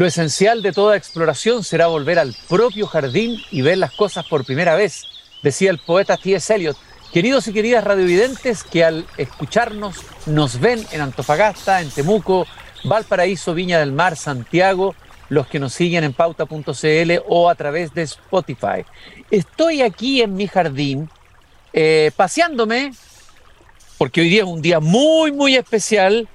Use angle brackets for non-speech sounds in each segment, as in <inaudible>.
Lo esencial de toda exploración será volver al propio jardín y ver las cosas por primera vez, decía el poeta T.S. Eliot. Queridos y queridas radiovidentes que al escucharnos nos ven en Antofagasta, en Temuco, Valparaíso, Viña del Mar, Santiago, los que nos siguen en pauta.cl o a través de Spotify. Estoy aquí en mi jardín eh, paseándome, porque hoy día es un día muy, muy especial,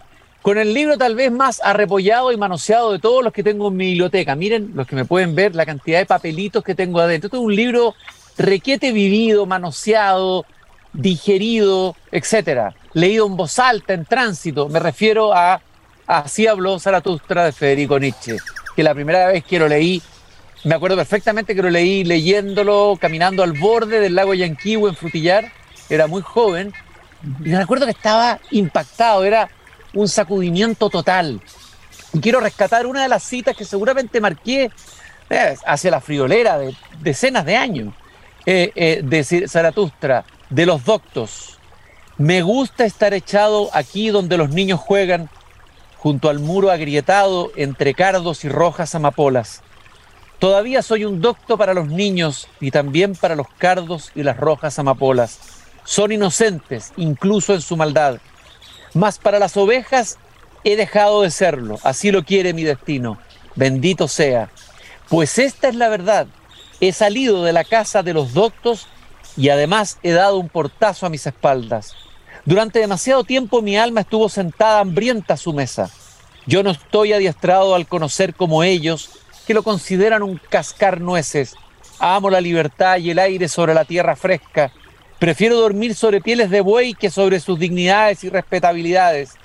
con el libro tal vez más arrepollado y manoseado de todos los que tengo en mi biblioteca. Miren, los que me pueden ver, la cantidad de papelitos que tengo adentro. Esto es un libro requete vivido, manoseado, digerido, etcétera, leído en voz alta, en tránsito. Me refiero a Así habló Zaratustra de Federico Nietzsche, que la primera vez que lo leí, me acuerdo perfectamente que lo leí leyéndolo, caminando al borde del lago Yanquihue en Frutillar, era muy joven, y me acuerdo que estaba impactado, era un sacudimiento total. Y quiero rescatar una de las citas que seguramente marqué eh, hacia la friolera de decenas de años, eh, eh, de Zaratustra de los doctos. Me gusta estar echado aquí donde los niños juegan, junto al muro agrietado entre cardos y rojas amapolas. Todavía soy un docto para los niños y también para los cardos y las rojas amapolas. Son inocentes, incluso en su maldad. Mas para las ovejas he dejado de serlo, así lo quiere mi destino. Bendito sea. Pues esta es la verdad. He salido de la casa de los doctos y además he dado un portazo a mis espaldas. Durante demasiado tiempo mi alma estuvo sentada hambrienta a su mesa. Yo no estoy adiestrado al conocer como ellos, que lo consideran un cascar nueces. Amo la libertad y el aire sobre la tierra fresca. Prefiero dormir sobre pieles de buey que sobre sus dignidades y respetabilidades.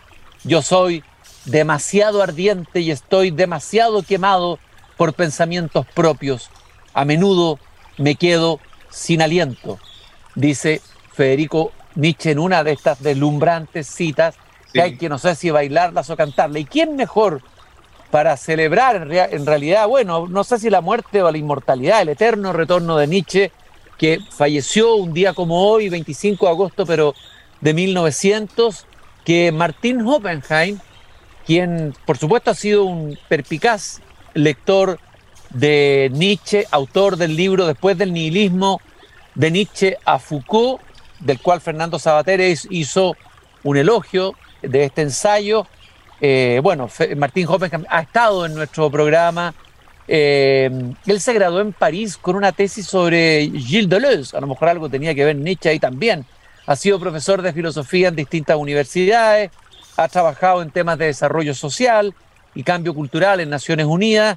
Yo soy demasiado ardiente y estoy demasiado quemado por pensamientos propios. A menudo me quedo sin aliento, dice Federico Nietzsche en una de estas deslumbrantes citas que hay que no sé si bailarlas o cantarlas. ¿Y quién mejor para celebrar en, realidad, bueno, no sé si la muerte o la inmortalidad, el eterno retorno de Nietzsche, que falleció un día como hoy, 25 de agosto, pero de 1900, que Martín Hoppenheim, quien por supuesto ha sido un perpicaz lector de Nietzsche, autor del libro Después del nihilismo, de Nietzsche a Foucault, del cual Fernando Sabater hizo un elogio de este ensayo. Eh, bueno, Martín Hoppenheim ha estado en nuestro programa. Eh, él se graduó en París con una tesis sobre Gilles Deleuze. A lo mejor algo tenía que ver Nietzsche ahí también. Ha sido profesor de filosofía en distintas universidades. Ha trabajado en temas de desarrollo social y cambio cultural en Naciones Unidas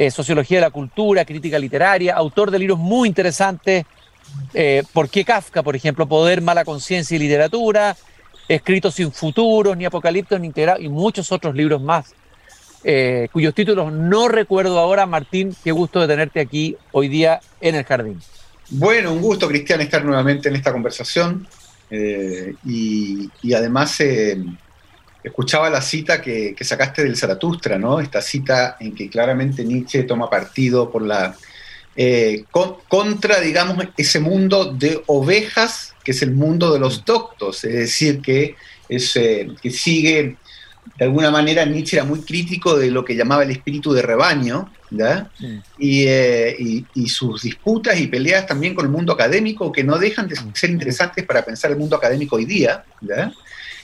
eh, sociología de la cultura, crítica literaria, autor de libros muy interesantes, eh, ¿Por qué Kafka, por ejemplo? Poder, mala conciencia y literatura, Escritos sin futuros, ni apocaliptos, ni integrados, y muchos otros libros más, eh, cuyos títulos no recuerdo ahora. Martín, qué gusto de tenerte aquí hoy día en el jardín. Bueno, un gusto, Cristian, estar nuevamente en esta conversación. y, y, además escuchaba la cita que, sacaste del Zaratustra, ¿no? Esta cita en que claramente Nietzsche toma partido por la eh, contra, digamos, ese mundo de ovejas que es el mundo de los doctos, es decir, que, es, eh, que sigue, de alguna manera Nietzsche era muy crítico de lo que llamaba el espíritu de rebaño, eh, y, y, sus disputas y peleas también con el mundo académico, que no dejan de ser interesantes para pensar el mundo académico hoy día,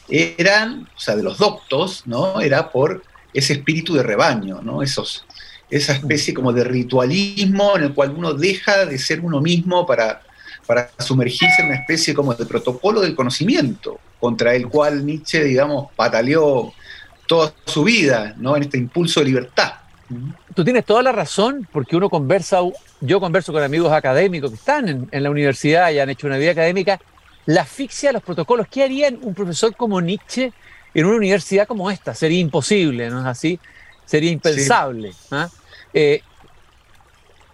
eran, o sea, de los doctos, ¿no? Era por ese espíritu de rebaño, ¿no? Esos, esa especie como de ritualismo en el cual uno deja de ser uno mismo para, para sumergirse en una especie como de protocolo del conocimiento, contra el cual Nietzsche, digamos, pataleó toda su vida, ¿no? En este impulso de libertad. Tú tienes toda la razón, porque uno conversa, yo converso con amigos académicos que están en, en la universidad y han hecho una vida académica, la asfixia de los protocolos. ¿Qué haría un profesor como Nietzsche en una universidad como esta? Sería imposible, ¿no es así? Sería impensable. ¿ah? Eh,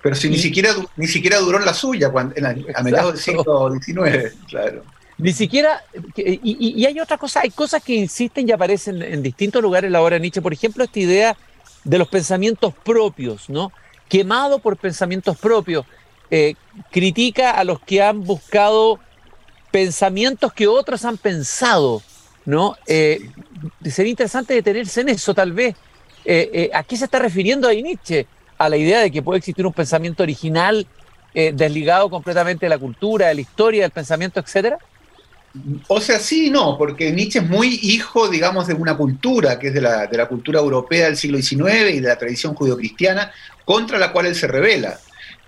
Pero si ni, siquiera, ni siquiera duró la suya cuando, a mediados del siglo XIX, claro. Ni siquiera, y, hay otra cosa, hay cosas que insisten y aparecen en distintos lugares en la obra de Nietzsche, por ejemplo, esta idea de los pensamientos propios, ¿no? Quemado por pensamientos propios, eh, critica a los que han buscado pensamientos que otros han pensado, ¿no? Eh, sería interesante detenerse en eso, tal vez. ¿A qué se está refiriendo ahí Nietzsche? ¿A la idea de que puede existir un pensamiento original desligado completamente de la cultura, de la historia, del pensamiento, etcétera? O sea, sí, no, porque Nietzsche es muy hijo, digamos, de una cultura, que es de la, de la cultura europea del siglo XIX y de la tradición judio-cristiana, contra la cual él se revela.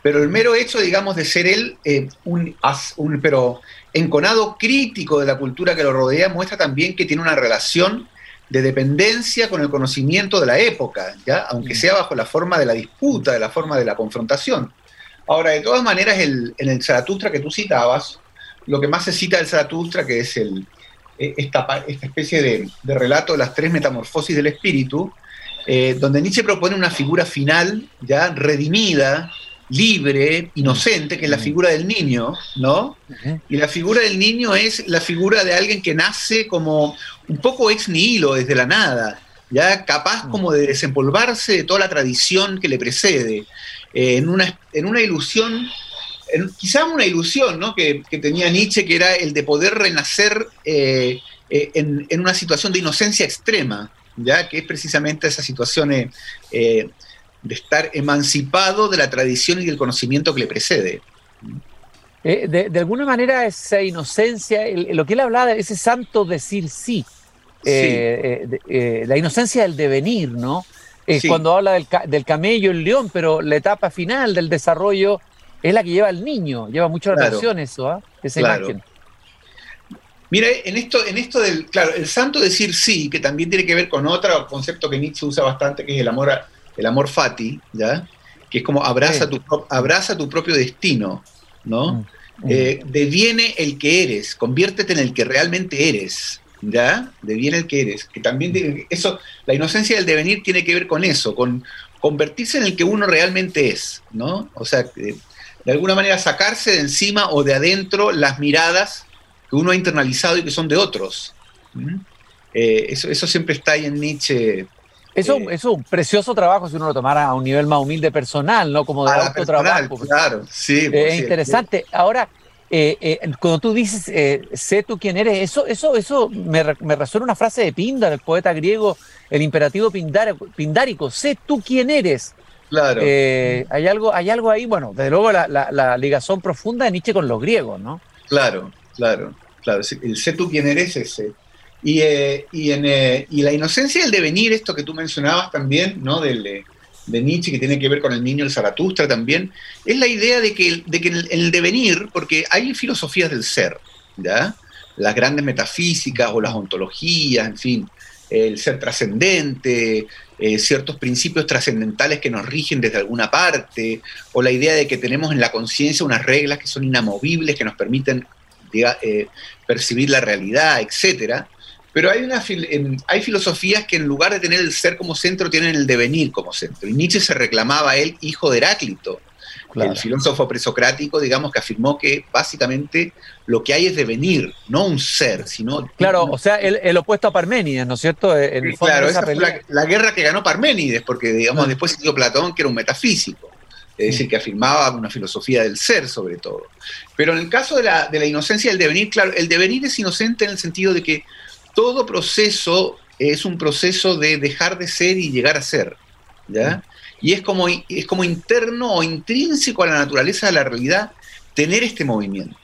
Pero el mero hecho, digamos, de ser él eh, un, un, pero enconado crítico de la cultura que lo rodea, muestra también que tiene una relación de dependencia con el conocimiento de la época, ¿ya? aunque sea bajo la forma de la disputa, de la forma de la confrontación. Ahora, de todas maneras, el, en el Zaratustra que tú citabas, lo que más se cita del Zaratustra, que es el, e, esta, esta especie de, relato de las tres metamorfosis del espíritu, eh, donde Nietzsche propone una figura final, ya redimida, libre, inocente, que es la figura del niño, ¿no? Y la figura del niño es la figura de alguien que nace como un poco ex nihilo, desde la nada, ya capaz como de desempolvarse de toda la tradición que le precede, eh, en, una, en una ilusión quizá una ilusión ¿no? que, tenía Nietzsche, que era el de poder renacer eh, eh, en, una situación de inocencia extrema, ¿ya? que es precisamente esa situación de estar emancipado de la tradición y del conocimiento que le precede. De, alguna manera esa inocencia, lo que él hablaba, ese santo decir sí, la inocencia del devenir, ¿no? Cuando habla del, del, camello, el león, pero la etapa final del desarrollo es la que lleva al niño, lleva mucho la atención eso, ¿ah? esa imagen. Mira, en esto, en esto del, claro, el santo decir sí, que también tiene que ver con otro concepto que Nietzsche usa bastante, que es el amor, el amor fati, ¿ya? Que es como abraza, tu, abraza tu propio destino, ¿no? Mm, mm. Eh, deviene el que eres, conviértete en el que realmente eres, ¿ya? Deviene el que eres. Que también eso, la inocencia del devenir tiene que ver con eso, con convertirse en el que uno realmente es, ¿no? O sea, eh, de alguna manera sacarse de encima o de adentro las miradas que uno ha internalizado y que son de otros. ¿Mm? Eh, eso, siempre está ahí en Nietzsche. Eso, eh, es un precioso trabajo si uno lo tomara a un nivel más humilde personal, ¿no? Como de autotrabajo. Claro, sí. es interesante. Ahora, eh, cuando tú dices, sé tú quién eres, eso, eso, eso me, resuena una frase de Pindar, el poeta griego, el imperativo pindárico, sé tú quién eres. Claro. Eh, hay, algo, hay algo ahí, bueno, desde luego la, la, ligazón profunda de Nietzsche con los griegos, ¿no? Claro, claro, claro. El sé tú quién eres ese. Y, eh, eh, y la inocencia del devenir, esto que tú mencionabas también, ¿no? Del, de Nietzsche, que tiene que ver con el niño el Zaratustra también, es la idea de que, de que el, devenir, porque hay filosofías del ser, ¿ya? Las grandes metafísicas o las ontologías, en fin, el ser trascendente, eh, ciertos principios trascendentales que nos rigen desde alguna parte, o la idea de que tenemos en la conciencia unas reglas que son inamovibles, que nos permiten eh, percibir la realidad, etc. Pero hay, una, hay filosofías que en lugar de tener el ser como centro, tienen el devenir como centro. Y Nietzsche se reclamaba a él hijo de Heráclito, el filósofo presocrático, digamos, que afirmó que básicamente lo que hay es devenir, no un ser, sino... Claro, o sea, el, opuesto a Parménides, ¿no es cierto? claro, esa, fue la, guerra que ganó Parménides, porque, digamos, ah. después siguió Platón, que era un metafísico, es decir, que afirmaba una filosofía del ser, sobre todo. Pero en el caso de la, de la inocencia del devenir, claro, el devenir es inocente en el sentido de que todo proceso es un proceso de dejar de ser y llegar a ser, ¿ya? Y es como, es como interno o intrínseco a la naturaleza de la realidad tener este movimiento.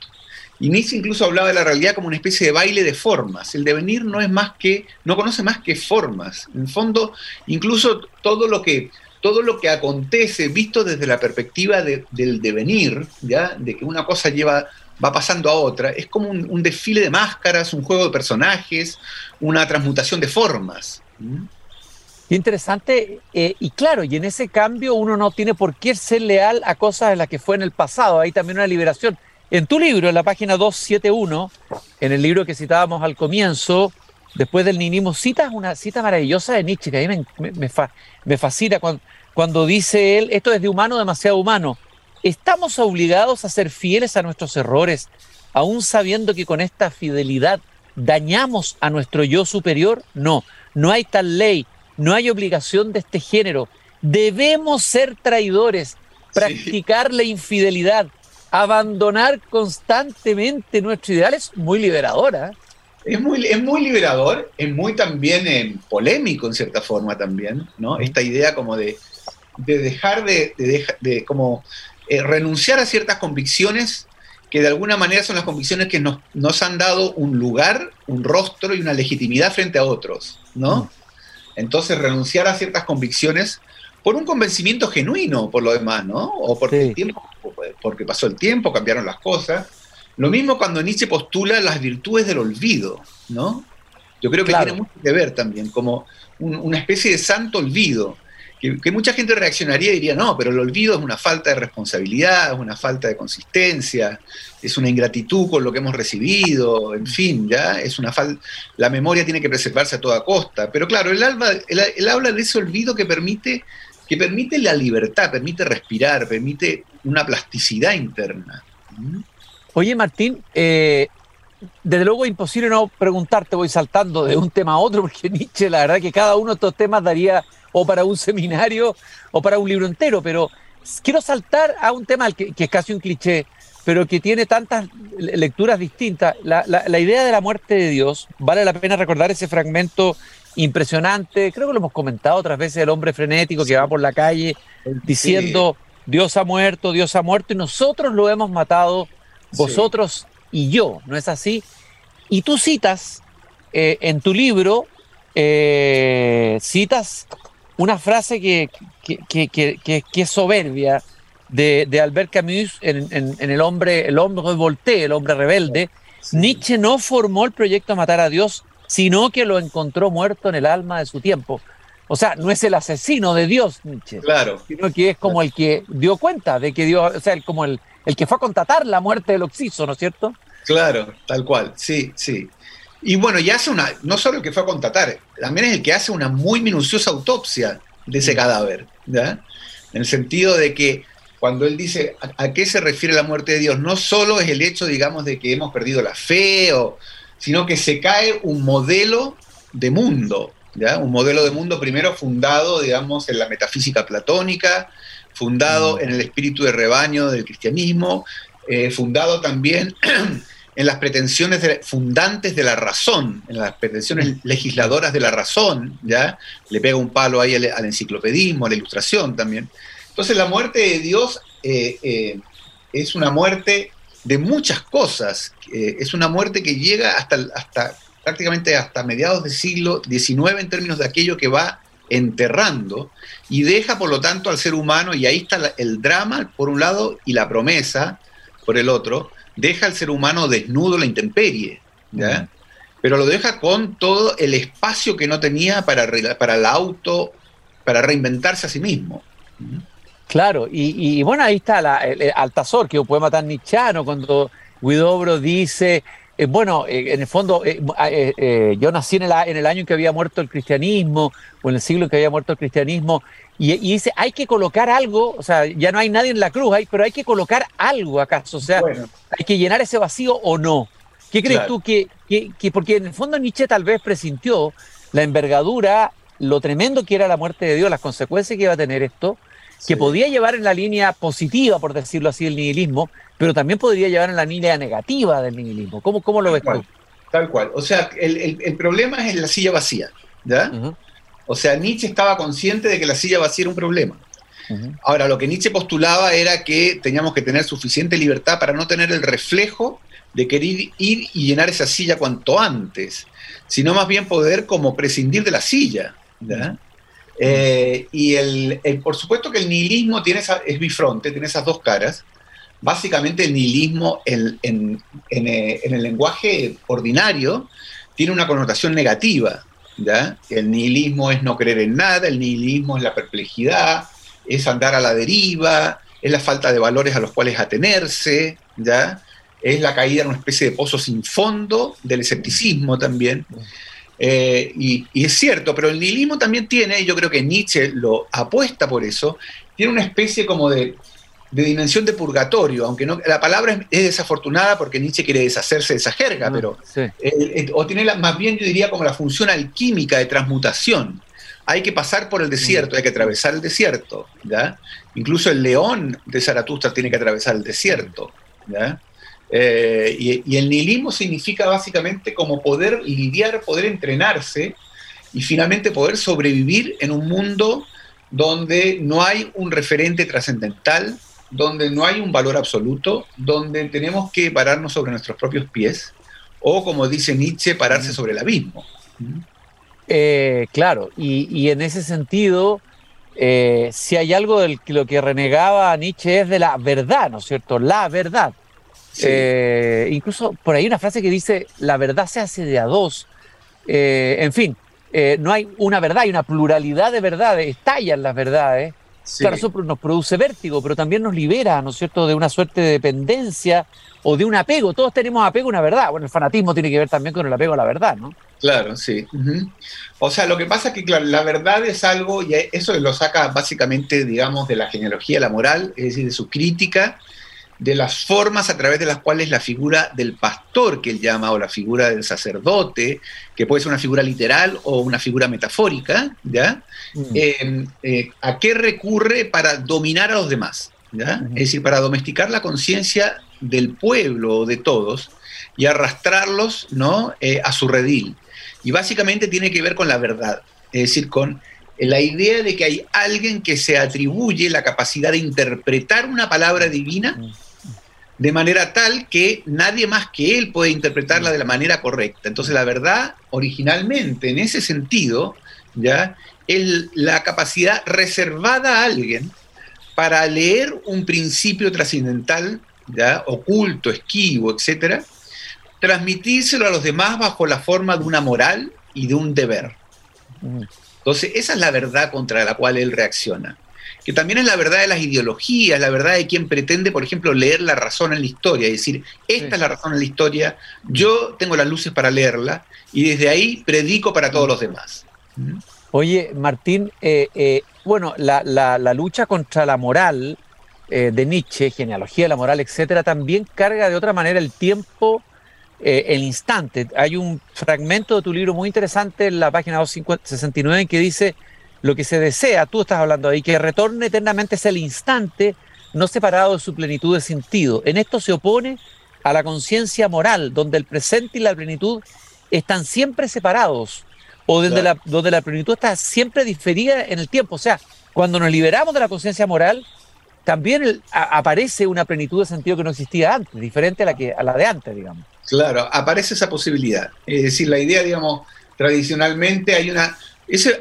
Y Nietzsche incluso hablaba de la realidad como una especie de baile de formas. El devenir no es más que, no conoce más que formas. En fondo, incluso todo lo que, todo lo que acontece, visto desde la perspectiva del devenir, ¿ya? de que una cosa lleva, va pasando a otra, es como un, desfile de máscaras, un juego de personajes, una transmutación de formas interesante, eh, y claro, y en ese cambio uno no tiene por qué ser leal a cosas en las que fue en el pasado, hay también una liberación. En tu libro, en la página 271, en el libro que citábamos al comienzo, después del ninismo, citas una cita maravillosa de Nietzsche, que a mí me, fascina cuando, cuando dice él, esto es de humano demasiado humano, ¿estamos obligados a ser fieles a nuestros errores, aún sabiendo que con esta fidelidad dañamos a nuestro yo superior? No, no hay tal ley, no hay obligación de este género. Debemos ser traidores, practicar la infidelidad, abandonar constantemente nuestro ideal es muy liberadora. Es muy, es muy liberador, es muy también eh, polémico en cierta forma también, ¿no? Esta idea como de, dejar de, de, como eh, renunciar a ciertas convicciones que de alguna manera son las convicciones que nos, nos, han dado un lugar, un rostro y una legitimidad frente a otros, ¿no? Entonces renunciar a ciertas convicciones por un convencimiento genuino, por lo demás, ¿no? O porque, el tiempo, porque pasó el tiempo, cambiaron las cosas. Lo mismo cuando Nietzsche postula las virtudes del olvido, ¿no? Yo creo que tiene mucho que ver también, como una especie de santo olvido que, mucha gente reaccionaría y diría, no, pero el olvido es una falta de responsabilidad, es una falta de consistencia, es una ingratitud con lo que hemos recibido, en fin, ya, es una falta, la memoria tiene que preservarse a toda costa. Pero claro, él habla, habla de ese olvido que permite, que permite la libertad, permite respirar, permite una plasticidad interna. ¿Mm? Oye, Martín, eh, desde luego es imposible no preguntarte, voy saltando de un tema a otro, porque Nietzsche, la verdad que cada uno de estos temas daría o para un seminario o para un libro entero, pero quiero saltar a un tema que, es casi un cliché, pero que tiene tantas lecturas distintas. La, idea de la muerte de Dios, vale la pena recordar ese fragmento impresionante, creo que lo hemos comentado otras veces, el hombre frenético que va por la calle diciendo, Dios ha muerto, Dios ha muerto, y nosotros lo hemos matado, vosotros y yo, ¿no es así? Y tú citas eh, en tu libro, eh, citas una frase que, es soberbia de, Albert Camus en, el hombre, el hombre revolté, el hombre rebelde. Nietzsche no formó el proyecto Matar a Dios, sino que lo encontró muerto en el alma de su tiempo. O sea, no es el asesino de Dios, Nietzsche. Claro. Sino que es como el que dio cuenta de que Dios, o sea, como el, el que fue a constatar la muerte del Oxiso, ¿no es cierto? Claro, tal cual, sí, sí. Y bueno, y hace una, no solo el que fue a contratar, también es el que hace una muy minuciosa autopsia de ese cadáver, ¿ya? En el sentido de que cuando él dice a, qué se refiere la muerte de Dios, no solo es el hecho, digamos, de que hemos perdido la fe, o, sino que se cae un modelo de mundo, ¿ya? Un modelo de mundo primero fundado, digamos, en la metafísica platónica, fundado mm. en el espíritu de rebaño del cristianismo, eh, fundado también <clears throat> en las pretensiones fundantes de la razón, en las pretensiones legisladoras de la razón, ¿ya? Le pega un palo ahí al, enciclopedismo, a la ilustración también. Entonces la muerte de Dios eh, eh, es una muerte de muchas cosas, eh, es una muerte que llega hasta, hasta prácticamente hasta mediados del siglo XIX en términos de aquello que va enterrando y deja por lo tanto al ser humano, y ahí está el drama por un lado y la promesa por el otro, deja al ser humano desnudo la intemperie, ¿ya? pero lo deja con todo el espacio que no tenía para, para el auto, para reinventarse a sí mismo. Claro, y, bueno, ahí está la, el, Altazor, que es un poema tan nichano, cuando Guidobro dice, eh, bueno, eh, en el fondo, eh, yo nací en el, en el, año en que había muerto el cristianismo, o en el siglo en que había muerto el cristianismo, y, dice, hay que colocar algo, o sea, ya no hay nadie en la cruz, hay, pero hay que colocar algo acaso, o sea, hay que llenar ese vacío o no. ¿Qué crees tú que, que, porque en el fondo Nietzsche tal vez presintió la envergadura, lo tremendo que era la muerte de Dios, las consecuencias que iba a tener esto, que podía llevar en la línea positiva, por decirlo así, el nihilismo, pero también podría llevar en la línea negativa del nihilismo. ¿Cómo, cómo lo ves tú? Tal cual. O sea, el, el, problema es la silla vacía, ¿ya? O sea, Nietzsche estaba consciente de que la silla vacía era un problema. Ahora, lo que Nietzsche postulaba era que teníamos que tener suficiente libertad para no tener el reflejo de querer ir y llenar esa silla cuanto antes, sino más bien poder como prescindir de la silla. Eh, y el, por supuesto que el nihilismo tiene esa, es bifronte, tiene esas dos caras. Básicamente el nihilismo en, en, eh, en el lenguaje ordinario tiene una connotación negativa. El nihilismo es no creer en nada, el nihilismo es la perplejidad, es andar a la deriva, es la falta de valores a los cuales atenerse, ¿ya? Es la caída en una especie de pozo sin fondo del escepticismo también. Eh, y, y, es cierto, pero el nihilismo también tiene, y yo creo que Nietzsche lo apuesta por eso, tiene una especie como de de dimensión de purgatorio, aunque no, la palabra es, desafortunada porque Nietzsche quiere deshacerse de esa jerga, ah, pero o tiene más bien yo diría como la función alquímica de transmutación. Hay que pasar por el desierto, hay que atravesar el desierto, ¿ya? Incluso el león de Zaratustra tiene que atravesar el desierto, ¿ya? Eh, y, el nihilismo significa básicamente como poder lidiar, poder entrenarse y finalmente poder sobrevivir en un mundo donde no hay un referente trascendental, donde no hay un valor absoluto, donde tenemos que pararnos sobre nuestros propios pies, o como dice Nietzsche, pararse sobre el abismo. Eh, claro, y, en ese sentido, eh, si hay algo de lo que renegaba Nietzsche es de la verdad, ¿no es cierto? La verdad. Eh, incluso por ahí una frase que dice, la verdad se hace de a dos. en fin, no hay una verdad, hay una pluralidad de verdades, estallan las verdades. Claro, eso nos produce vértigo, pero también nos libera, ¿no es cierto?, de una suerte de dependencia o de un apego. Todos tenemos apego a una verdad. Bueno, el fanatismo tiene que ver también con el apego a la verdad, ¿no? Claro, sí. O sea, lo que pasa es que, claro, la verdad es algo, y eso lo saca básicamente, digamos, de la genealogía de la moral, es decir, de su crítica, de las formas a través de las cuales la figura del pastor, que él llama, o la figura del sacerdote, que puede ser una figura literal o una figura metafórica, ¿ya? Mm. Eh, eh, ¿A qué recurre para dominar a los demás? ¿ya? Es decir, para domesticar la conciencia del pueblo o de todos y arrastrarlos ¿no? Eh, a su redil. Y básicamente tiene que ver con la verdad, es decir, con la idea de que hay alguien que se atribuye la capacidad de interpretar una palabra divina de manera tal que nadie más que él puede interpretarla de la manera correcta. Entonces la verdad, originalmente, en ese sentido, ¿ya? es la capacidad reservada a alguien para leer un principio trascendental, ¿ya? oculto, esquivo, etcétera, transmitírselo a los demás bajo la forma de una moral y de un deber. Entonces, esa es la verdad contra la cual él reacciona. Que también es la verdad de las ideologías, la verdad de quien pretende, por ejemplo, leer la razón en la historia, y decir, esta es la razón en la historia, yo tengo las luces para leerla, y desde ahí predico para todos los demás. Oye, Martín, eh, eh, bueno, la, lucha contra la moral eh, de Nietzsche, genealogía de la moral, etcétera, también carga de otra manera el tiempo el instante. Hay un fragmento de tu libro muy interesante en la página 269 en que dice, lo que se desea, tú estás hablando ahí, que retorne eternamente es el instante no separado de su plenitud de sentido. En esto se opone a la conciencia moral, donde el presente y la plenitud están siempre separados, o donde, la, donde la plenitud está siempre diferida en el tiempo. O sea, cuando nos liberamos de la conciencia moral, también aparece una plenitud de sentido que no existía antes, diferente a la, que, a la de antes, digamos. Claro, aparece esa posibilidad. Es decir, la idea, digamos, tradicionalmente hay una...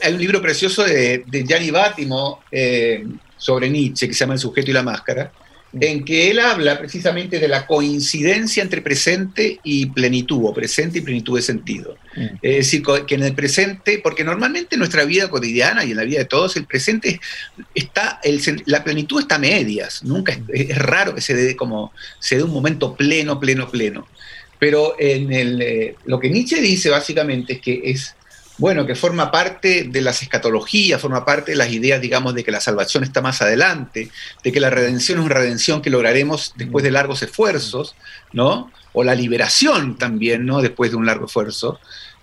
hay un libro precioso de, de Gianni Bátimo eh, sobre Nietzsche que se llama El sujeto y la máscara, mm. en que él habla precisamente de la coincidencia entre presente y plenitud, o presente y plenitud de sentido. Mm. Es decir, que en el presente, porque normalmente en nuestra vida cotidiana y en la vida de todos, el presente está, la plenitud está a medias, nunca es, es, raro que se dé como, se dé un momento pleno, pleno, pleno. Pero en el, eh, lo que Nietzsche dice básicamente es que es, bueno, que forma parte de las escatologías, forma parte de las ideas, digamos, de que la salvación está más adelante, de que la redención es una redención que lograremos después de largos esfuerzos, ¿no? O la liberación también, ¿no? Después de un largo esfuerzo.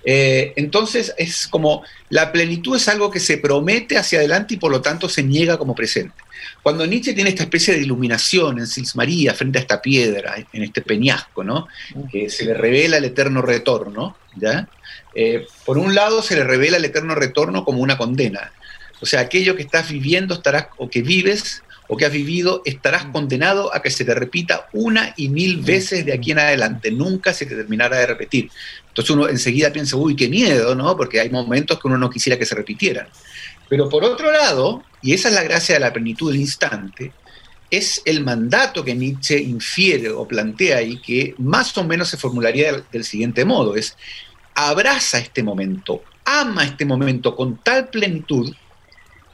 Eh, entonces es como la plenitud es algo que se promete hacia adelante y por lo tanto se niega como presente. Cuando Nietzsche tiene esta especie de iluminación en Sils María frente a esta piedra, en este peñasco, ¿no? que se le revela el eterno retorno, ¿ya? Eh, por un lado se le revela el eterno retorno como una condena. O sea, aquello que estás viviendo estarás, o que vives o que has vivido, estarás condenado a que se te repita una y mil veces de aquí en adelante. Nunca se te terminará de repetir. Entonces uno enseguida piensa, uy, qué miedo, ¿no? Porque hay momentos que uno no quisiera que se repitieran. Pero por otro lado, y esa es la gracia de la plenitud del instante, es el mandato que Nietzsche infiere o plantea y que más o menos se formularía del, siguiente modo, es abraza este momento, ama este momento con tal plenitud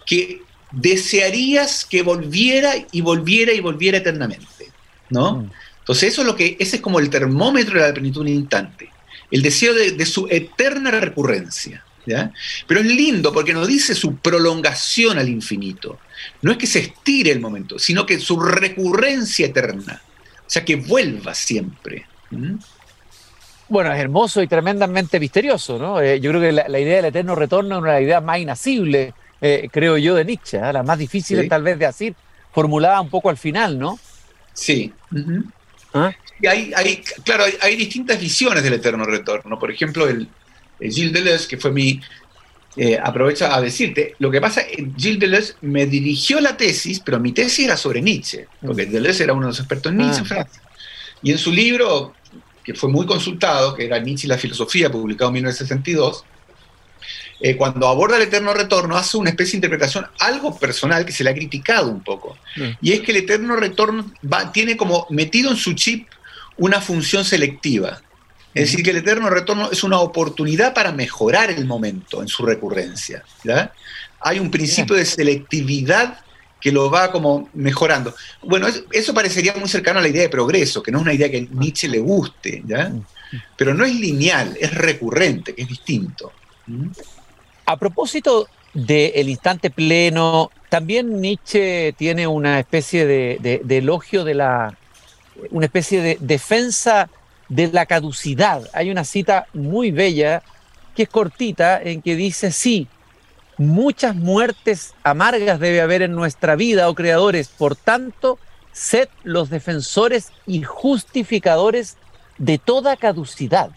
que desearías que volviera y volviera y volviera eternamente, ¿no? Mm. Entonces eso es lo que, ese es como el termómetro de la plenitud del instante el deseo de, su eterna recurrencia. ¿ya? Pero es lindo porque nos dice su prolongación al infinito. No es que se estire el momento, sino que su recurrencia eterna. O sea, que vuelva siempre. Bueno, es hermoso y tremendamente misterioso, ¿no? Eh, yo creo que la, idea del eterno retorno es una idea más inacible, eh, creo yo, de Nietzsche, ¿eh? la más difícil tal vez de decir, formulada un poco al final, ¿no? Sí. ¿Ah? hay, hay, claro, hay, distintas visiones del eterno retorno. Por ejemplo, el, Gilles Deleuze, que fue mi... Eh, aprovecha a decirte, lo que pasa, Gilles Deleuze me dirigió la tesis, pero mi tesis era sobre Nietzsche, porque mm. Deleuze era uno de los expertos en Nietzsche ah. Y en su libro, que fue muy consultado, que era Nietzsche y la filosofía, publicado en 1962, eh, cuando aborda el eterno retorno, hace una especie de interpretación algo personal que se le ha criticado un poco. Mm. Y es que el eterno retorno tiene como metido en su chip una función selectiva. Es decir, que el eterno retorno es una oportunidad para mejorar el momento en su recurrencia. Hay un principio de selectividad que lo va como mejorando. Bueno, eso parecería muy cercano a la idea de progreso, que no es una idea que a Nietzsche le guste, ¿ya? Mm. Pero no es lineal, es recurrente, que es distinto. ¿Mm? A propósito del instante pleno, también Nietzsche tiene una especie de, elogio de la, una especie de defensa de la caducidad. Hay una cita muy bella que es cortita en que dice, sí, muchas muertes amargas debe haber en nuestra vida, oh creadores, por tanto, sed los defensores y justificadores de toda caducidad.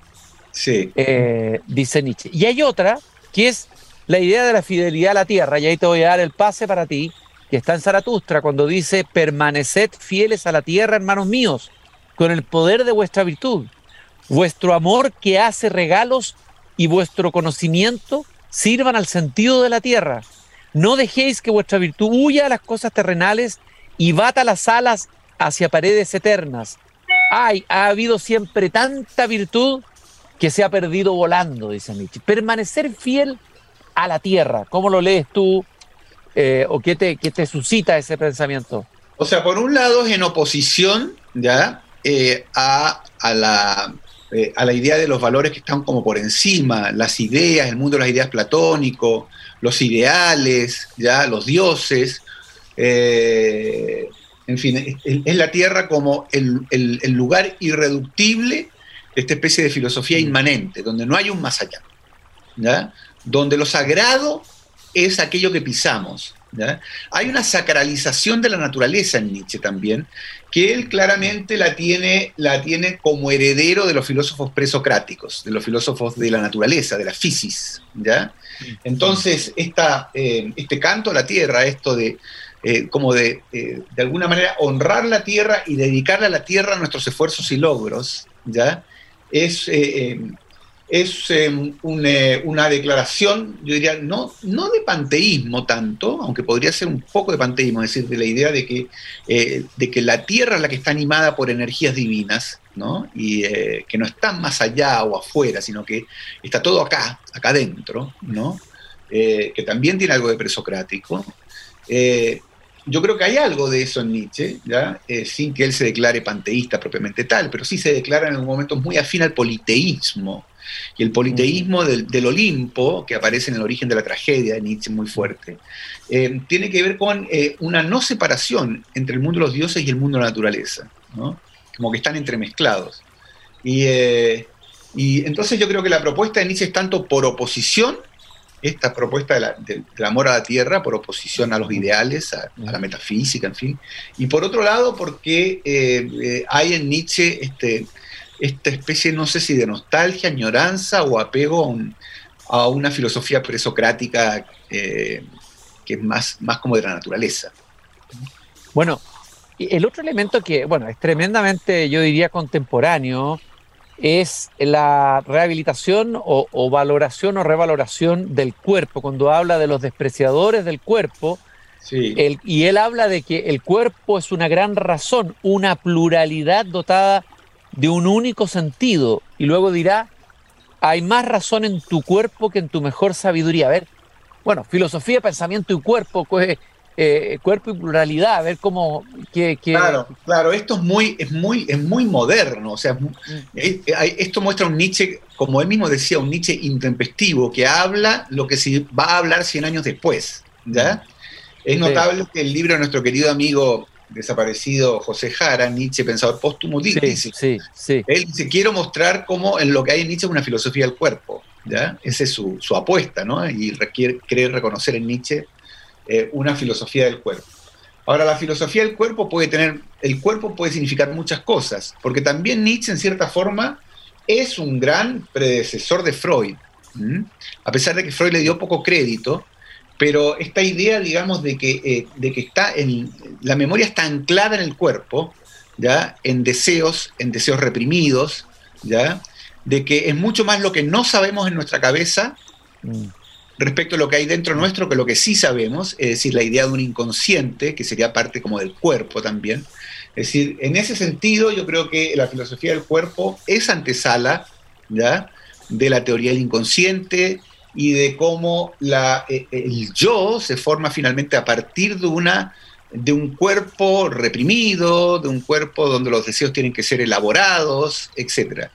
Sí. Eh, dice Nietzsche. Y hay otra que es la idea de la fidelidad a la tierra, y ahí te voy a dar el pase para ti, que está en Zaratustra, cuando dice, permaneced fieles a la tierra, hermanos míos, con el poder de vuestra virtud. Vuestro amor que hace regalos y vuestro conocimiento sirvan al sentido de la tierra. No dejéis que vuestra virtud huya a las cosas terrenales y bata las alas hacia paredes eternas. Ay, ha habido siempre tanta virtud que se ha perdido volando, dice Nietzsche. Permanecer fiel a la tierra. ¿Cómo lo lees tú eh, o qué te, te suscita ese pensamiento? O sea, por un lado es en oposición ¿ya? Eh, a, la, eh, a la idea de los valores que están como por encima, las ideas, el mundo de las ideas platónico, los ideales, ¿ya? los dioses. en fin, es, la tierra como el, el, lugar irreductible de esta especie de filosofía mm. inmanente, donde no hay un más allá. ¿ya? Donde lo sagrado es aquello que pisamos. Hay una sacralización de la naturaleza en Nietzsche también, que él claramente la tiene, la tiene como heredero de los filósofos presocráticos, de los filósofos de la naturaleza, de la fisis. ¿ya? Entonces, eh, este canto a la tierra, esto de, eh, como de, eh, de alguna manera, honrar la tierra y dedicarle a la tierra nuestros esfuerzos y logros, ¿ya? es es em, eh, una declaración, yo diría, no, no de panteísmo tanto, aunque podría ser un poco de panteísmo, es decir, de la idea de que, eh, de que la Tierra es la que está animada por energías divinas, ¿no? y eh, que no está más allá o afuera, sino que está todo acá, acá adentro, ¿no? que también tiene algo de presocrático. yo creo que hay algo de eso en Nietzsche, ¿ya? sin que él se declare panteísta propiamente tal, pero sí se declara en un momento muy afín al politeísmo, y el politeísmo del, Olimpo, que aparece en el origen de la tragedia de Nietzsche muy fuerte, eh, tiene que ver con eh, una no separación entre el mundo de los dioses y el mundo de la naturaleza, como que están entremezclados. Eh, y, entonces yo creo que la propuesta de Nietzsche es tanto por oposición, esta propuesta del amor a la tierra, por oposición a los ideales, a, la metafísica, en fin, y por otro lado porque hay en Nietzsche este, esta especie, no sé si de nostalgia, añoranza o apego a, una filosofía presocrática eh, que es más, más como de la naturaleza. Bueno, el otro elemento que, bueno, es tremendamente, yo diría, contemporáneo, es la rehabilitación o, valoración o revaloración del cuerpo. Cuando habla de los despreciadores del cuerpo, y él habla de que el cuerpo es una gran razón, una pluralidad dotada de un único sentido y luego dirá, hay más razón en tu cuerpo que en tu mejor sabiduría. A ver, bueno, filosofía, pensamiento y cuerpo, pues, eh, cuerpo y pluralidad, a ver cómo... Que, Claro, claro, esto es muy, es muy, es muy moderno, o sea, mm. esto muestra un Nietzsche, como él mismo decía, un Nietzsche intempestivo, que habla lo que se va a hablar 100 años después, ¿ya? Mm. Es notable que el libro de nuestro querido amigo desaparecido José Jara, Nietzsche, pensador póstumo, dice, sí, sí, él dice, quiero mostrar cómo en lo que hay en Nietzsche es una filosofía del cuerpo, ¿ya? Esa es su, apuesta, ¿no? Y requiere, quiere reconocer en Nietzsche eh, una filosofía del cuerpo. Ahora, la filosofía del cuerpo puede tener, el cuerpo puede significar muchas cosas, porque también Nietzsche, en cierta forma, es un gran predecesor de Freud, a pesar de que Freud le dio poco crédito, pero esta idea, digamos, de que, eh, de que está en, la memoria está anclada en el cuerpo, ¿ya? en deseos, en deseos reprimidos, ¿ya? de que es mucho más lo que no sabemos en nuestra cabeza mm. respecto a lo que hay dentro nuestro que lo que sí sabemos, es decir, la idea de un inconsciente, que sería parte como del cuerpo también. Es decir, en ese sentido yo creo que la filosofía del cuerpo es antesala ¿ya? de la teoría del inconsciente y de cómo la, eh, el yo se forma finalmente a partir de una de un cuerpo reprimido, de un cuerpo donde los deseos tienen que ser elaborados, etc.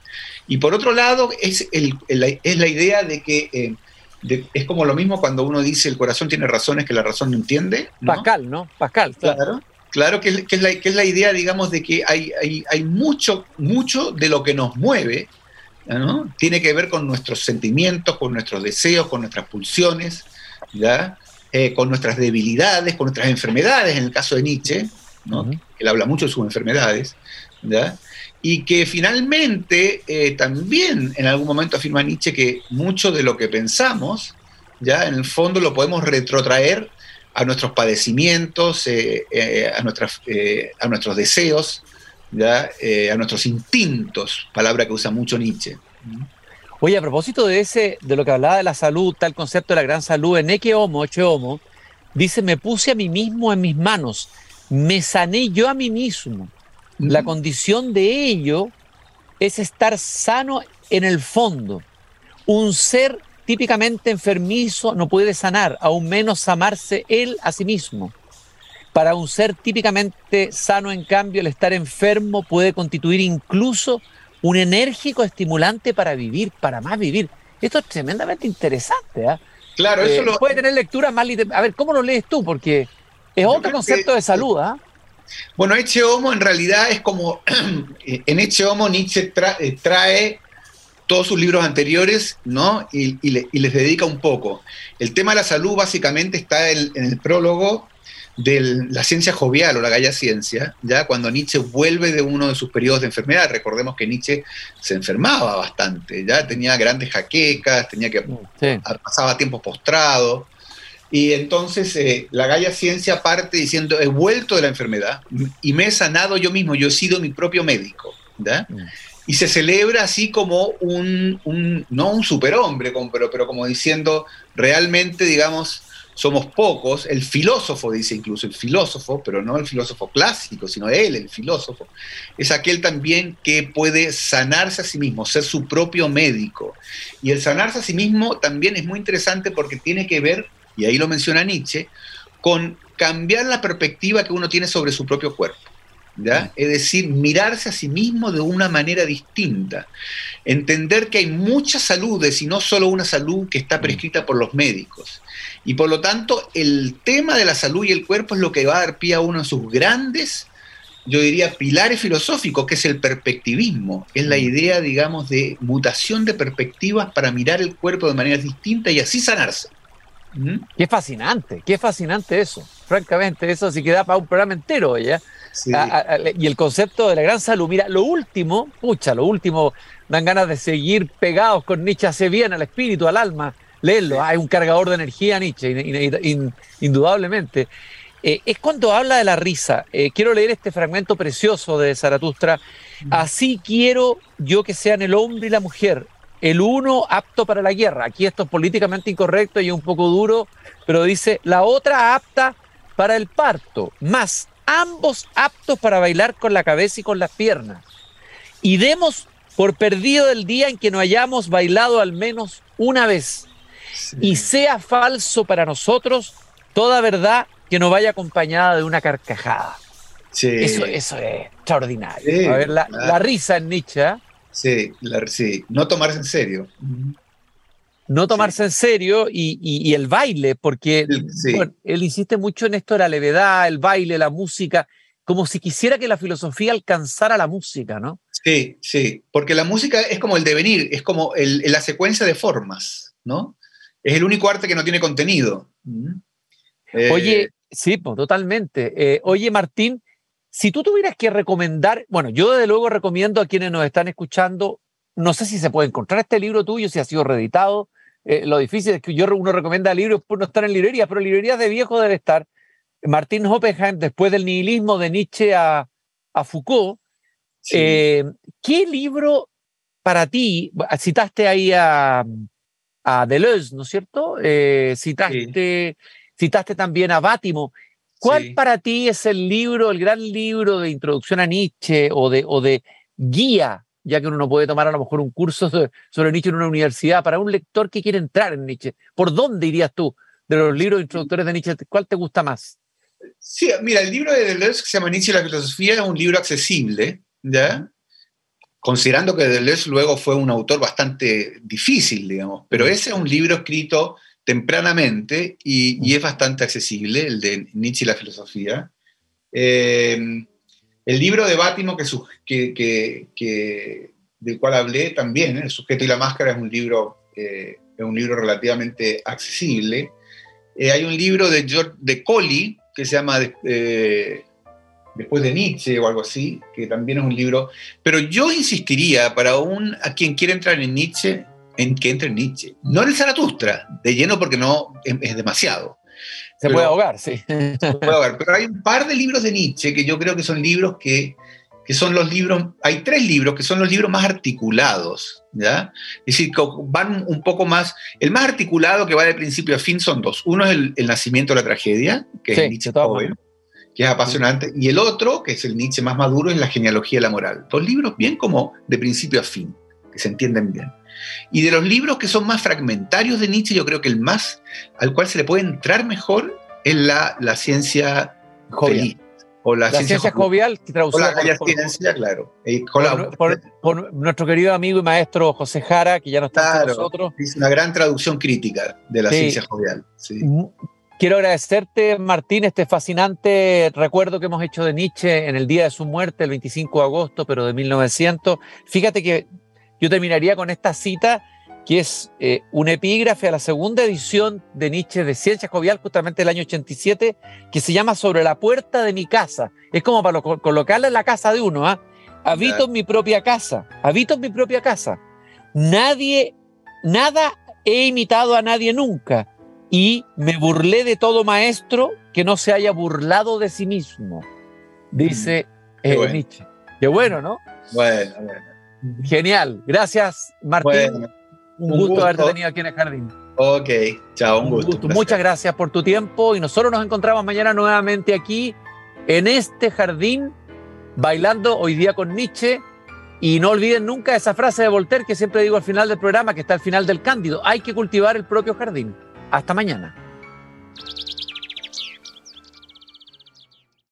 Y por otro lado, es, es la idea de que eh, es como lo mismo cuando uno dice el corazón tiene razones que la razón no entiende. Pascal, ¿no? Pascal, claro. Claro, que, es la, que, es la, idea, digamos, de que hay, hay, mucho, mucho de lo que nos mueve, ¿no? Tiene que ver con nuestros sentimientos, con nuestros deseos, con nuestras pulsiones, ¿ya? Eh, con nuestras debilidades, con nuestras enfermedades, en el caso de Nietzsche, él habla mucho de sus enfermedades, y que finalmente eh, también en algún momento afirma Nietzsche que mucho de lo que pensamos, ya en el fondo lo podemos retrotraer a nuestros padecimientos, eh, a, nuestras, a nuestros deseos, ¿ya? a nuestros instintos, palabra que usa mucho Nietzsche. Oye, a propósito de ese, de lo que hablaba de la salud, tal concepto de la gran salud, en Eke Homo, Eche Homo, dice, me puse a mí mismo en mis manos, me sané yo a mí mismo. La condición de ello es estar sano en el fondo. Un ser típicamente enfermizo no puede sanar, aún menos amarse él a sí mismo. Para un ser típicamente sano, en cambio, el estar enfermo puede constituir incluso un enérgico estimulante para vivir, para más vivir. Esto es tremendamente interesante. ¿ah? Claro, eso eh, lo... Puede tener lectura más A ver, ¿cómo lo lees tú? Porque es otro concepto de salud. ¿ah? Bueno, Eche Homo en realidad es como. <clears throat> en Eche Homo Nietzsche eh, trae todos sus libros anteriores, ¿no? Y, les dedica un poco. El tema de la salud básicamente está en el prólogo de la ciencia jovial o la galla ciencia, ya cuando Nietzsche vuelve de uno de sus periodos de enfermedad, recordemos que Nietzsche se enfermaba bastante, ya tenía grandes jaquecas, tenía que pasaba tiempo postrado, y entonces eh, la galla ciencia parte diciendo, he vuelto de la enfermedad y me he sanado yo mismo, yo he sido mi propio médico. Mm. Y se celebra así como un, un no un superhombre, pero, pero como diciendo, realmente, digamos, somos pocos, el filósofo dice incluso, el filósofo, pero no el filósofo clásico, sino él, el filósofo, es aquel también que puede sanarse a sí mismo, ser su propio médico. Y el sanarse a sí mismo también es muy interesante porque tiene que ver, y ahí lo menciona Nietzsche, con cambiar la perspectiva que uno tiene sobre su propio cuerpo. ¿Ya? Es decir, mirarse a sí mismo de una manera distinta. Entender que hay muchas saludes y no solo una salud que está prescrita por los médicos. Y por lo tanto, el tema de la salud y el cuerpo es lo que va a dar pie a uno de sus grandes, yo diría, pilares filosóficos, que es el perspectivismo. Es la mm. idea, digamos, de mutación de perspectivas para mirar el cuerpo de manera distinta y así sanarse. ¿Mm? Qué fascinante, qué fascinante eso. Francamente, eso sí queda para un programa entero, ¿ya? Y el concepto de la gran salud. Mira, lo último, pucha, lo último, dan ganas de seguir pegados con Nietzsche, hace bien al espíritu, al alma leerlo. Hay un cargador de energía, Nietzsche, indudablemente. Eh, es cuando habla de la risa. Eh, quiero leer este fragmento precioso de Zaratustra. Así quiero yo que sean el hombre y la mujer, el uno apto para la guerra. Aquí esto es políticamente incorrecto y un poco duro, pero dice la otra apta para el parto, más ambos aptos para bailar con la cabeza y con las piernas. Y demos por perdido el día en que no hayamos bailado al menos una vez y sea falso para nosotros toda verdad que no vaya acompañada de una carcajada. Eso, eso es extraordinario. a ver, la, risa en Nietzsche. ¿eh? Sí, sí, no tomarse en serio. No tomarse en serio y, el baile, porque él insiste mucho en esto de la levedad, el baile, la música, como si quisiera que la filosofía alcanzara la música, ¿no? Sí, sí, porque la música es como el devenir, es como la secuencia de formas, ¿no? es el único arte que no tiene contenido. Eh, Oye, Sí, pues totalmente. Eh, oye, Martín, si tú tuvieras que recomendar, bueno, yo desde luego recomiendo a quienes nos están escuchando, no sé si se puede encontrar este libro tuyo, si ha sido reeditado. Eh, lo difícil es que yo uno recomienda libros por no estar en librerías, pero librerías de viejo debe estar. Martín Hoppenheim, después del nihilismo de Nietzsche a, Foucault, eh, ¿qué libro para ti, citaste ahí a, a Deleuze, ¿no es cierto? Eh, citaste, citaste también a Bátimo. ¿Cuál para ti es el libro, el gran libro de introducción a Nietzsche o de, o de guía, ya que uno no puede tomar a lo mejor un curso sobre, Nietzsche en una universidad, para un lector que quiere entrar en Nietzsche? ¿Por dónde irías tú de los libros introductores de Nietzsche? ¿Cuál te gusta más? Sí, mira, el libro de Deleuze que se llama Nietzsche y la filosofía es un libro accesible, ¿ya? considerando que Deleuze luego fue un autor bastante difícil, digamos, pero ese es un libro escrito tempranamente y, es bastante accesible, el de Nietzsche y la filosofía. Eh, el libro de Bátimo, que, del cual hablé también, El sujeto y la máscara, es un libro, eh, es un libro relativamente accesible. Eh, hay un libro de, George, de Colli que se llama después de Nietzsche o algo así, que también es un libro. Pero yo insistiría para un, a quien quiere entrar en Nietzsche, en que entre en Nietzsche. No en el Zaratustra, de lleno porque no es, demasiado. Se puede ahogar, sí. Se puede ahogar. Pero hay un par de libros de Nietzsche que yo creo que son libros que, que son los libros, hay tres libros que son los libros más articulados, ¿ya? Es decir, van un poco más, el más articulado que va de principio a fin son dos. Uno es el, nacimiento de la tragedia, que es Nietzsche joven, que es apasionante, y el otro, que es el Nietzsche más maduro, es La genealogía de la moral. Dos libros bien como de principio a fin, que se entienden bien. Y de los libros que son más fragmentarios de Nietzsche, yo creo que el más al cual se le puede entrar mejor es la, la ciencia jovial. O la, ciencia, jovial, que traducida la ciencia, claro. Eh, por, nuestro querido amigo y maestro José Jara, que ya no está con nosotros. Es una gran traducción crítica de la ciencia jovial. Sí. Quiero agradecerte, Martín, este fascinante recuerdo que hemos hecho de Nietzsche en el día de su muerte, el 25 de agosto, pero de 1900. Fíjate que yo terminaría con esta cita, que es eh, un epígrafe a la segunda edición de Nietzsche de Ciencia Jovial, justamente del año 87, que se llama Sobre la puerta de mi casa. Es como para colocarla en la casa de uno. ¿ah? Habito en mi propia casa, habito en mi propia casa. Nadie, nada he imitado a nadie nunca y me burlé de todo maestro que no se haya burlado de sí mismo, dice mm, eh, Nietzsche. Qué bueno, ¿no? Bueno, bueno. Genial. Gracias, Martín. un, gusto, haberte tenido aquí en el jardín. Ok, chao, un, gusto. Muchas gracias por tu tiempo y nosotros nos encontramos mañana nuevamente aquí en este jardín, bailando hoy día con Nietzsche. Y no olviden nunca esa frase de Voltaire que siempre digo al final del programa, que está al final del Cándido. Hay que cultivar el propio jardín. Hasta mañana.